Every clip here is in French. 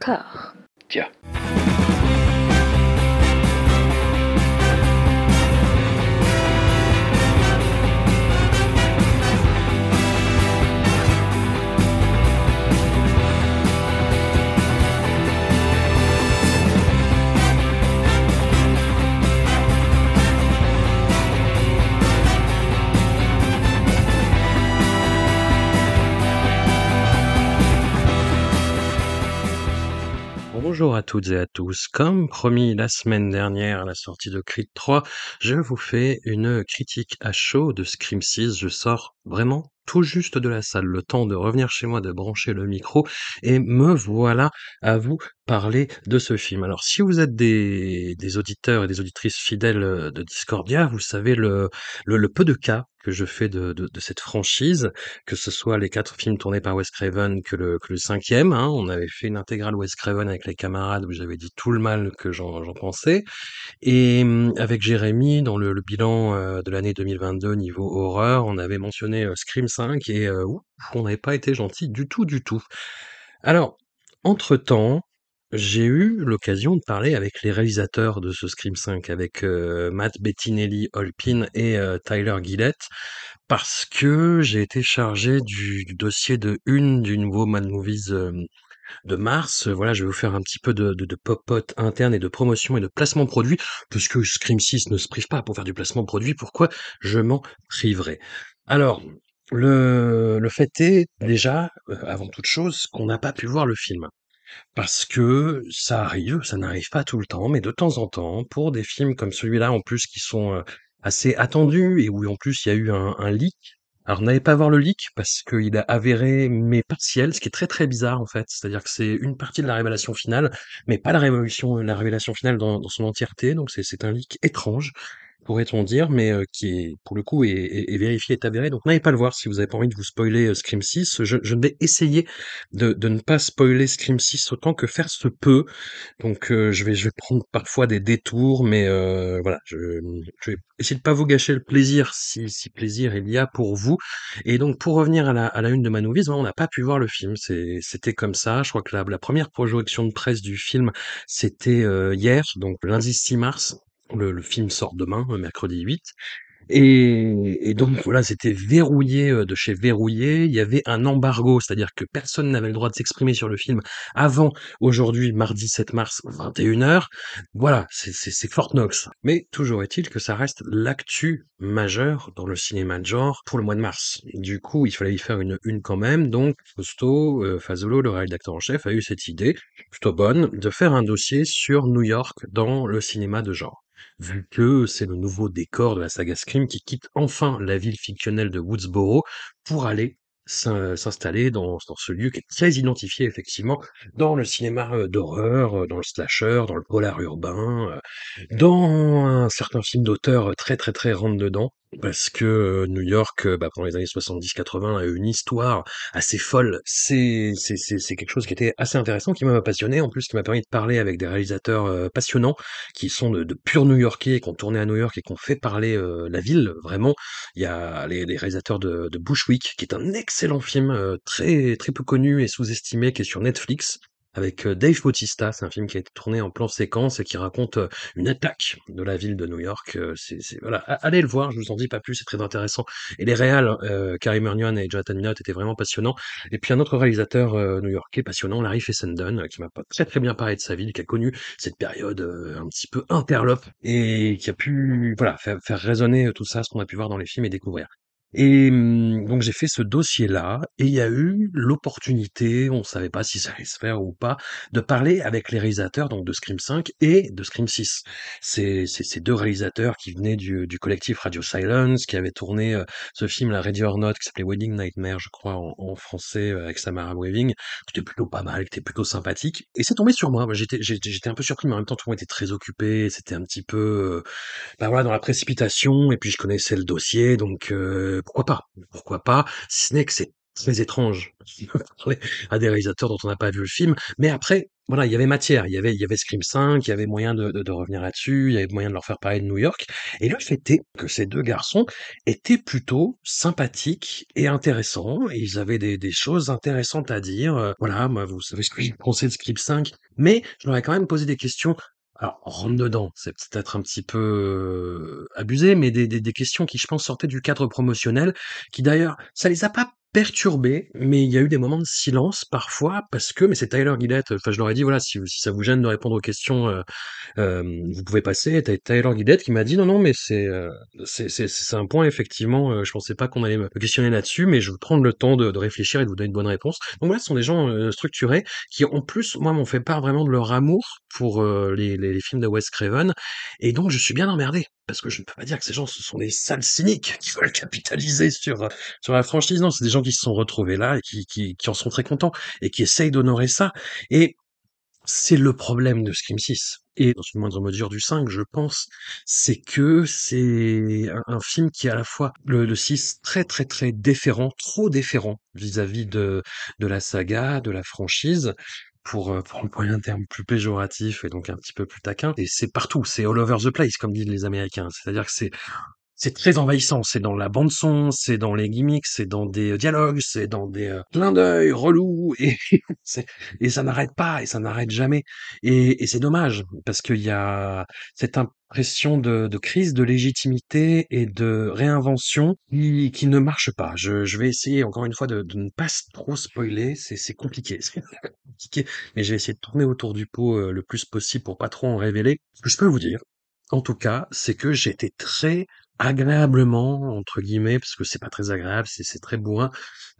壳。Bonjour à toutes et à tous. Comme promis la semaine dernière à la sortie de Creed 3, je vous fais une critique à chaud de Scream 6. Je sors vraiment tout juste de la salle, le temps de revenir chez moi, de brancher le micro, et me voilà à vous parler de ce film. Alors, si vous êtes des, auditeurs et des auditrices fidèles euh, de Discordia, vous savez le, peu de cas que je fais de, cette franchise, que ce soit les quatre films tournés par Wes Craven que le, que le cinquième. Hein, on avait fait une intégrale Wes Craven avec les camarades où j'avais dit tout le mal que j'en pensais. Et hum, avec Jérémy, dans le, le bilan euh, de l'année 2022 niveau horreur, on avait mentionné euh, Scream 5 et euh, on n'avait pas été gentil du tout, du tout. Alors, entre-temps, j'ai eu l'occasion de parler avec les réalisateurs de ce Scream 5, avec Matt Bettinelli Holpin et Tyler Gillett, parce que j'ai été chargé du, dossier de une du nouveau Mad Movies de mars. Voilà, je vais vous faire un petit peu de, de, de pop-pot interne et de promotion et de placement produit, puisque Scream 6 ne se prive pas pour faire du placement produit, pourquoi? Je m'en priverai Alors, le, fait est déjà, avant toute chose, qu'on n'a pas pu voir le film. Parce que ça arrive, ça n'arrive pas tout le temps, mais de temps en temps, pour des films comme celui-là, en plus, qui sont euh, assez attendus et où en plus il y a eu un, leak. Alors n'allez pas voir le leak parce qu'il a avéré mais partiel, ce qui est très très bizarre en fait. C'est-à-dire que c'est une partie de la révélation finale, mais pas la révélation, la révélation finale dans, dans son entièreté. Donc c'est un leak étrange pourrait-on dire, mais euh, qui est pour le coup est, est, est vérifié, est avéré. Donc n'allez pas le voir si vous avez pas envie de vous spoiler euh, Scream 6. Je, vais essayer de, ne pas spoiler Scream 6 autant que faire se peut. Donc euh, je vais je vais prendre parfois des détours, mais euh, voilà, je, je, vais essayer de pas vous gâcher le plaisir si, si plaisir il y a pour vous. Et donc pour revenir à la, à la une de Manovis, on n'a pas pu voir le film. C'était comme ça. Je crois que la, la première projection de presse du film c'était hier, donc lundi 6 mars. Le, le, film sort demain, mercredi 8. Et, et donc voilà, c'était verrouillé de chez verrouillé. Il y avait un embargo, c'est-à-dire que personne n'avait le droit de s'exprimer sur le film avant aujourd'hui, mardi 7 mars, 21h. Voilà, c'est Fort Knox. Mais toujours est-il que ça reste l'actu majeur dans le cinéma de genre pour le mois de mars. Du coup, il fallait y faire une une quand même. Donc, Fausto euh, Fazolo, le rédacteur en chef, a eu cette idée, plutôt bonne, de faire un dossier sur New York dans le cinéma de genre vu que c'est le nouveau décor de la saga Scream qui quitte enfin la ville fictionnelle de Woodsboro pour aller s'installer dans, ce lieu qui est très identifié effectivement dans le cinéma d'horreur, dans le slasher, dans le polar urbain, dans un certain film d'auteur très très très rentre dedans parce que New York, bah, pendant les années 70-80, a eu une histoire assez folle. C'est quelque chose qui était assez intéressant, qui m'a passionné, en plus qui m'a permis de parler avec des réalisateurs euh, passionnants, qui sont de, purs New-Yorkais, qui ont tourné à New York et qui ont fait parler euh, la ville, vraiment. Il y a les, réalisateurs de, de, Bushwick, qui est un excellent film, euh, très très peu connu et sous-estimé, qui est sur Netflix, avec Dave Bautista. C'est un film qui a été tourné en plan séquence et qui raconte une attaque de la ville de New York. C'est, voilà, allez le voir, je vous en dis pas plus, c'est très intéressant. Et les réals, euh, Mulligan et Jonathan Minot étaient vraiment passionnants. Et puis un autre réalisateur euh, new-yorkais passionnant, Larry Fessenden, qui m'a très très bien parlé de sa ville, qui a connu cette période un petit peu interlope et qui a pu voilà faire, faire résonner tout ça, ce qu'on a pu voir dans les films et découvrir. Et mmh, donc j'ai fait ce dossier-là et il y a eu l'opportunité, on savait pas si ça allait se faire ou pas, de parler avec les réalisateurs donc de Scream 5 et de Scream 6. C'est ces deux réalisateurs qui venaient du, du, collectif Radio Silence, qui avaient tourné euh, ce film la Ready or Not qui s'appelait Wedding Nightmare, je crois en, en français euh, avec Samara Weaving, qui était plutôt pas mal, qui était plutôt sympathique. Et c'est tombé sur moi. J'étais un peu surpris, mais en même temps tout le monde était très occupé. C'était un petit peu, euh, bah voilà, dans la précipitation. Et puis je connaissais le dossier, donc pourquoi pas Pourquoi pas Si ce n'est que c'est très étrange à des réalisateurs dont on n'a pas vu le film. Mais après, voilà, il y avait matière, il y avait il y avait Scream V, il y avait moyen de revenir là-dessus, il y avait moyen de leur faire parler de New York. Et le fait est que ces 2 garçons étaient plutôt sympathiques et intéressants. Ils avaient des choses intéressantes à dire, heu, voilà, vous savez ce que j'ai pensé de Scream V, mais je leur ai quand même posé des questions alors rentre dedans, c'est peut-être un petit peu, abusé, mais des des des questions qui, je pense, sortaient du cadre promotionnel, qui d'ailleurs ça les a pas perturbés, mais il y a eu des moments de silence parfois parce que mais c'est Tyler Gillett, enfin je leur ai dit: «Voilà, si si ça vous gêne de répondre aux questions, heu, hem, vous pouvez passer». Et Tyler Gillett qui m'a dit: «Non, non, mais c'est, heu, c'est un point effectivement, heu, je pensais pas qu'on allait me questionner là-dessus, mais je veux prendre le temps de de réfléchir et de vous donner une bonne réponse». Donc voilà, ce sont des gens, heu, structurés qui en plus, moi, m'ont fait part vraiment de leur amour pour, heu, les les les films de Wes Craven et donc je suis bien emmerdé parce que je ne peux pas dire que ces gens, ce sont des sales cyniques qui veulent capitaliser sur, sur la franchise. Non, c'est des gens qui se sont retrouvés là et qui qui qui en sont très contents et qui essayent d'honorer ça. Et c'est le problème de Scream VI et dans une moindre mesure du 5, je pense, c'est que c'est un film qui est à la fois le le 6 très, très, très déférent, trop déférent vis-à-vis de de la saga, de la franchise, pour, pour employer un terme plus péjoratif et donc un petit peu plus taquin. Et c'est partout, c'est all over the place comme disent les Américains. C'est-à-dire que c'est c'est très envahissant, c'est dans la bande son, c'est dans les gimmicks, c'est dans des, heu, dialogues, c'est dans des, heu, clins d'œil relous et et ça n'arrête pas et ça n'arrête jamais et et c'est dommage parce qu'il y a cette impression de de crise de légitimité et de réinvention qui qui ne marche pas. Je je vais essayer encore une fois de de ne pas trop spoiler, c'est compliqué, compliqué, mais je vais essayer de tourner autour du pot, heu, le plus possible pour pas trop en révéler. Ce que je peux vous dire, en tout cas, c'est que été très «agréablement» entre guillemets, parce que c'est pas très agréable, c'est c'est très bourrin,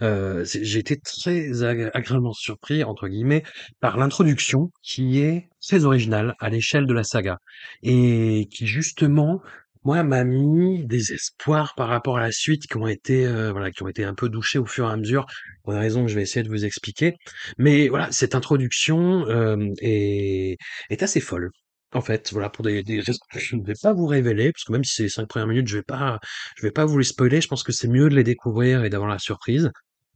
c'est j'ai été très agré «agréablement surpris» entre guillemets par l'introduction qui est très originale à l'échelle de la saga et qui justement, moi, m'a mis des espoirs par rapport à la suite qui ont été, heu, voilà, qui ont été un peu douchés au fur et à mesure, pour des raisons que je vais essayer de vous expliquer. Mais voilà, cette introduction, hem, est est assez folle. En fait, voilà, pour des des raisons que je ne vais pas vous révéler, parce que même si c'est les 5 premières minutes, je vais pas je vais pas vous les spoiler, je pense que c'est mieux de les découvrir et d'avoir la surprise.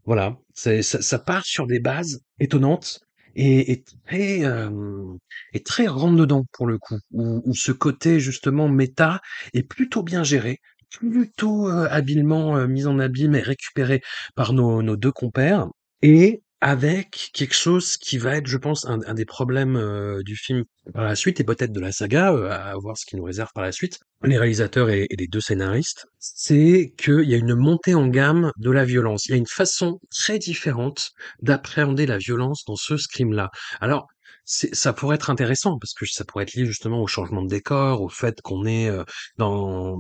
Voilà, ça ça part sur des bases étonnantes et et très, hem et très rentre dedans pour le coup, où où ce côté justement méta est plutôt bien géré, plutôt, heu, habilement, heu, mis en abîme et récupéré par nos nos 2 compères et avec quelque chose qui va être, je pense, un des problèmes, heu, du film par la suite et peut-être de la saga, heu, à voir ce qu'il nous réserve par la suite, les réalisateurs et les 2 scénaristes, c'est qu'il y a une montée en gamme de la violence. Il y a une façon très différente d'appréhender la violence dans ce Scream-là. Alors, ça pourrait être intéressant parce que ça pourrait être lié justement au changement de décor, au fait qu'on est, heu, dans,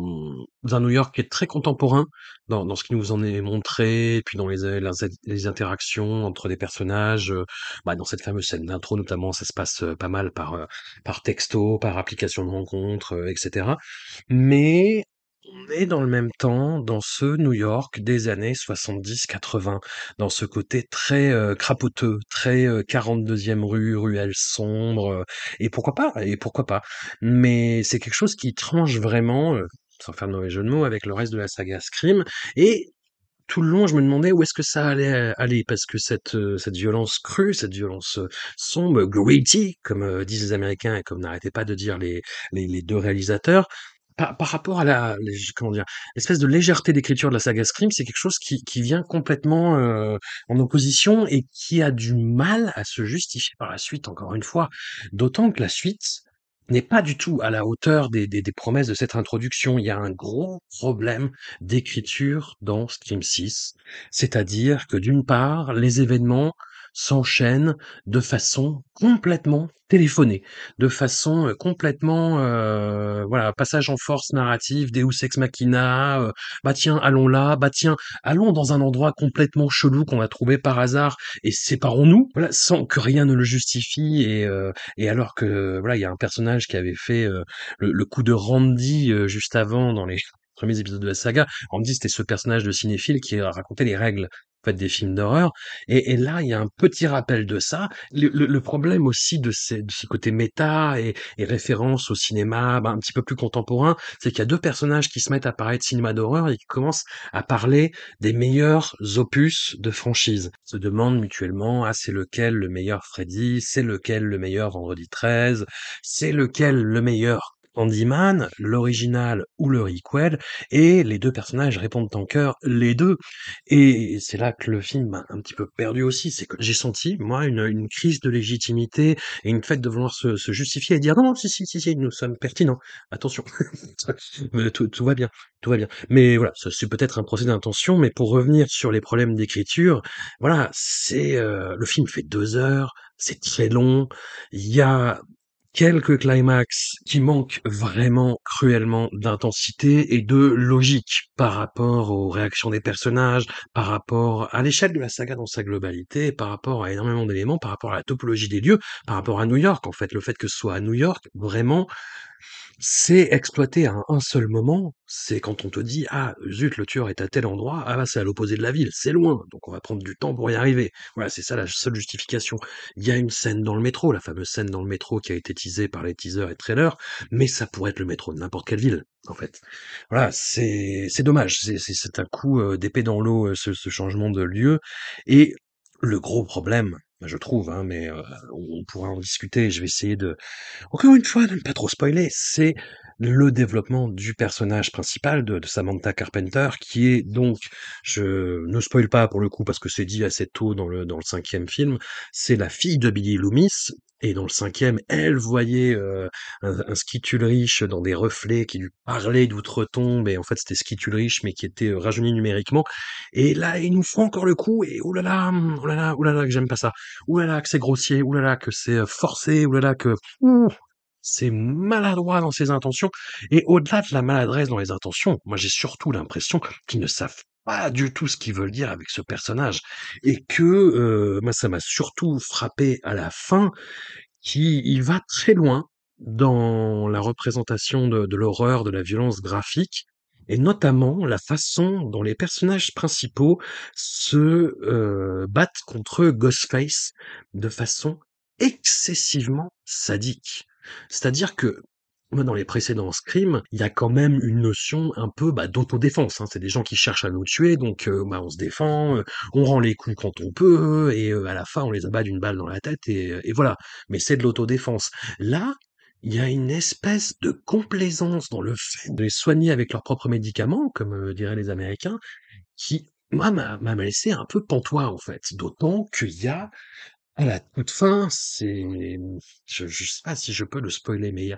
un New York qui est très contemporain dans dans ce qui nous en est montré puis dans les, les interactions entre les personnages, heu, bah, dans cette fameuse scène d'intro notamment, ça se passe, heu, pas mal par, par texto, par application de rencontre, heu, et cetera. Mais on est dans le même temps dans ce New York des années 70-80, dans ce côté très, heu, crapoteux, très, heu, 42e rue, ruelle sombre, heu et pourquoi pas et pourquoi pas? Mais c'est quelque chose qui tranche vraiment, heu, sans faire de mauvais jeu de mots, avec le reste de la saga Scream et tout le long, je me demandais où est-ce que ça allait, heu, aller parce que cette, cette violence crue, cette violence, sombre, gritty comme, disent les Américains et comme n'arrêtaient pas de dire les les 2 réalisateurs, par par rapport à la comment dire? L'espèce de légèreté d'écriture de la saga Scream, c'est quelque chose qui qui vient complètement, heu, en opposition et qui a du mal à se justifier par la suite, encore une fois. D'autant que la suite n'est pas du tout à la hauteur des des des promesses de cette introduction. Il y a un gros problème d'écriture dans Scream VI. C'est-à-dire que d'une part, les événements s'enchaînent de façon complètement téléphonée, de façon, heu, complètement, heu, voilà, passage en force narrative, deus ex machina, heu, bah tiens, allons là, bah tiens, allons dans un endroit complètement chelou qu'on a trouvé par hasard et séparons-nous, voilà, sans que rien ne le justifie et heu et alors que, voilà, il y a un personnage qui avait fait, heu, le coup de Randy, juste avant dans les premiers épisodes de la saga, on me dit: «C'était ce personnage de cinéphile qui, racontait les règles, en fait, des films d'horreur» et là, il y a un petit rappel de ça. Le problème aussi de ces de ce côté méta et et référence au cinéma, bah, un petit peu plus contemporain, c'est qu'il y a 2 personnages qui se mettent à parler de cinéma d'horreur et qui commencent à parler des meilleurs opus de franchise. Ils se demandent mutuellement: «Ah, c'est lequel le meilleur Freddy? C'est lequel le meilleur Vendredi 13? C'est lequel le meilleur Candyman, l'original ou le requel?» et les 2 personnages répondent en chœur: «Les 2» et c'est là que le film m'a un petit peu perdu aussi. C'est que j'ai senti, moi, une, une crise de légitimité et une fête de vouloir se se justifier et dire: «Non, non, si, si, si, si, nous sommes pertinents. Attention, tout tout va bien, tout va bien». Mais voilà, c'est peut-être un procès d'intention, mais pour revenir sur les problèmes d'écriture, voilà, c'est, heu, le film fait 2 heures, c'est très long, il y a quelques climax qui manquent vraiment cruellement d'intensité et de logique par rapport aux réactions des personnages, par rapport à l'échelle de la saga dans sa globalité, par rapport à énormément d'éléments, par rapport à la topologie des lieux, par rapport à New York, en fait. Le fait que ce soit à New York, vraiment, c'est exploité à un seul moment, c'est quand on te dit: «Ah zut, le tueur est à tel endroit, ah bah, c'est à l'opposé de la ville, c'est loin, donc on va prendre du temps pour y arriver». Voilà, c'est ça la seule justification. Il y a une scène dans le métro, la fameuse scène dans le métro qui a été teasée par les teasers et trailers, mais ça pourrait être le métro de n'importe quelle ville, en fait. Voilà, c'est c'est dommage, c'est un coup, heu, d'épée dans l'eau, heu, ce ce changement de lieu et le gros problème, je trouve, hein, mais heu, on pourra en discuter, je vais essayer de encore une fois, de ne pas trop spoiler, c'est le développement du personnage principal de, de Samantha Carpenter, qui est donc, je ne spoil pas pour le coup parce que c'est dit assez tôt dans le dans le cinquième film, c'est la fille de Billy Loomis. Et dans le cinquième, elle voyait euh, un, un Skittle riche dans des reflets qui lui parlait d'outre-tombe, et en fait c'était Skittle riche mais qui était euh, rajeuni numériquement. Et là, ils nous font encore le coup, et oulala, oulala, oulala, que j'aime pas ça. Oulala, que c'est grossier, oulala, que c'est euh, forcé, oulala, que ouh, c'est maladroit dans ses intentions. Et au-delà de la maladresse dans les intentions, moi j'ai surtout l'impression qu'ils ne savent pas du tout ce qu'ils veulent dire avec ce personnage. Et que, euh, moi ça m'a surtout frappé à la fin, qui il va très loin dans la représentation de, de l'horreur, de la violence graphique, et notamment la façon dont les personnages principaux se euh, battent contre Ghostface de façon excessivement sadique. C'est-à-dire que dans les précédents Scream, il y a quand même une notion un peu bah, d'autodéfense. Hein. C'est des gens qui cherchent à nous tuer, donc euh, bah, on se défend, euh, on rend les coups quand on peut, et euh, à la fin, on les abat d'une balle dans la tête, et, et voilà. Mais c'est de l'autodéfense. Là, il y a une espèce de complaisance dans le fait de les soigner avec leurs propres médicaments, comme diraient les Américains, qui, moi, m'a laissé un peu pantois, en fait. D'autant qu'il y a à la toute fin, c'est je sais pas si je peux le spoiler, mais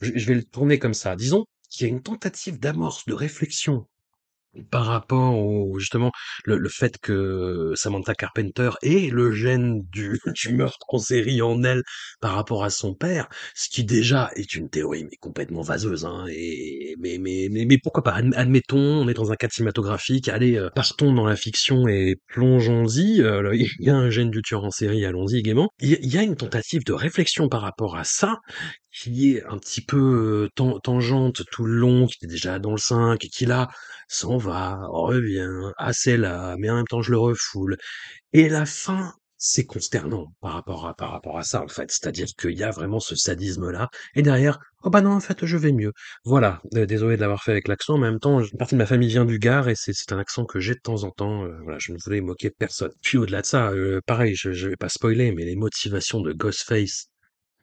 je je vais le tourner comme ça. Disons qu'il y a une tentative d'amorce de réflexion par rapport au justement, le le fait que Samantha Carpenter ait le gène du du meurtre en série en elle par rapport à son père, ce qui déjà est une théorie mais complètement vaseuse, hein et mais mais mais mais pourquoi pas? Adm admettons, on est dans un cadre cinématographique, allez, heu, partons dans la fiction et plongeons-y, le il y a un gène du tueur en série, allons-y a il y a une tentative de réflexion par rapport à ça, qui est un petit peu, tan tangente tout le long, qui était déjà dans le 5 et qui là s'en va, revient, c'est là, mais en même temps je le refoule. Et la fin, c'est consternant par rapport à par rapport à ça en fait. C'est-à-dire qu'il y a vraiment ce sadisme-là, et derrière, oh bah non en fait je vais mieux. Voilà, désolé de l'avoir fait avec l'accent, en même temps, une partie de ma famille vient du Gard et c'est un accent que j'ai de temps en temps, heu, voilà, je ne voulais moquer personne. Puis au-delà de ça, heu, pareil, je je vais pas spoiler, mais les motivations de Ghostface,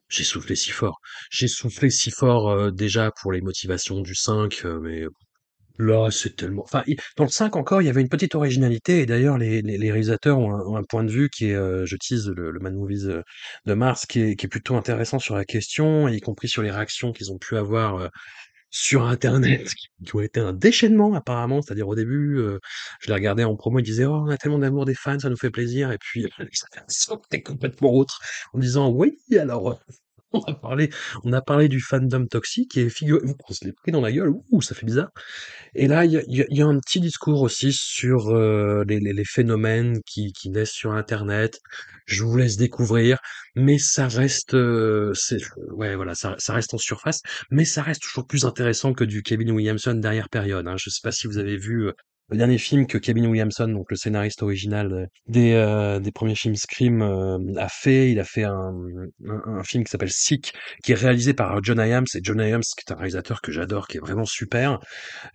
j'ai soufflé si fort. J'ai soufflé si fort, heu, déjà pour les motivations du 5, heu, mais Là, c'est tellement enfin, dans le 5 encore, il y avait une petite originalité et d'ailleurs les les les réalisateurs ont un point de vue qui est, heu, je tease le le Mad Movies, de mars, qui est qui est plutôt intéressant sur la question, y compris sur les réactions qu'ils ont pu avoir, heu, sur internet, qui qui ont été un déchaînement apparemment. C'est-à-dire au début, heu, je les regardais en promo, ils disaient: «Oh, on a tellement d'amour des fans, ça nous fait plaisir» et puis ça sortait complètement autre, en disant: «Oui, alors, on a parlé on a parlé du fandom toxique et figurez-vous qu'on se l'est pris dans la gueule. Ouh, ça fait bizarre et là, il y y y a un petit discours aussi sur, heu, les les les phénomènes qui qui naissent sur internet. Je vous laisse découvrir, mais ça reste, c'est ouais, voilà, ça ça reste en surface, mais ça reste toujours plus intéressant que du Kevin Williamson dernière période, hein. Je sais pas si vous avez vu, heu, le dernier film que Kevin Williamson, donc le scénariste original, heu, des, heu, des premiers films Scream, heu, a fait. Il a fait un, un un film qui s'appelle Sick, qui est réalisé par John Hyams et John Hyams qui est un réalisateur que j'adore, qui est vraiment super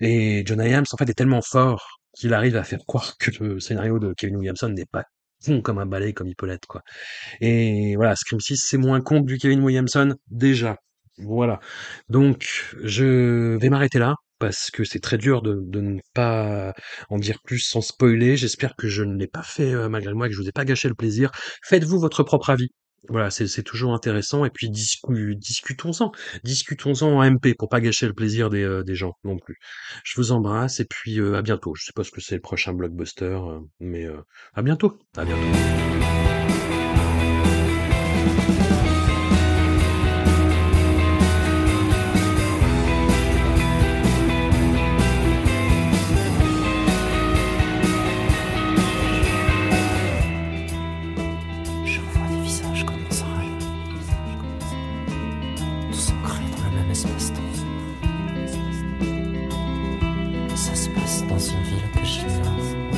et John Hyams, en fait, est tellement fort qu'il arrive à faire croire que le scénario de Kevin Williamson n'est pas con comme un balai comme il peut l'être, quoi. Et voilà, Scream 6, c'est moins con que du Kevin Williamson, déjà. Voilà. Donc, je vais m'arrêter là, parce que c'est très dur de, de ne pas en dire plus sans spoiler. J'espère que je ne l'ai pas fait euh, malgré moi, que je vous ai pas gâché le plaisir. Faites-vous votre propre avis. Voilà, c'est toujours intéressant et puis discu discutons-en. Discutons-en en MP pour pas gâcher le plaisir des, heu, des gens non plus. Je vous embrasse et puis, heu, à bientôt. Je sais pas ce que c'est le prochain blockbuster, heu, mais, à bientôt. À bientôt. está dans une ville que je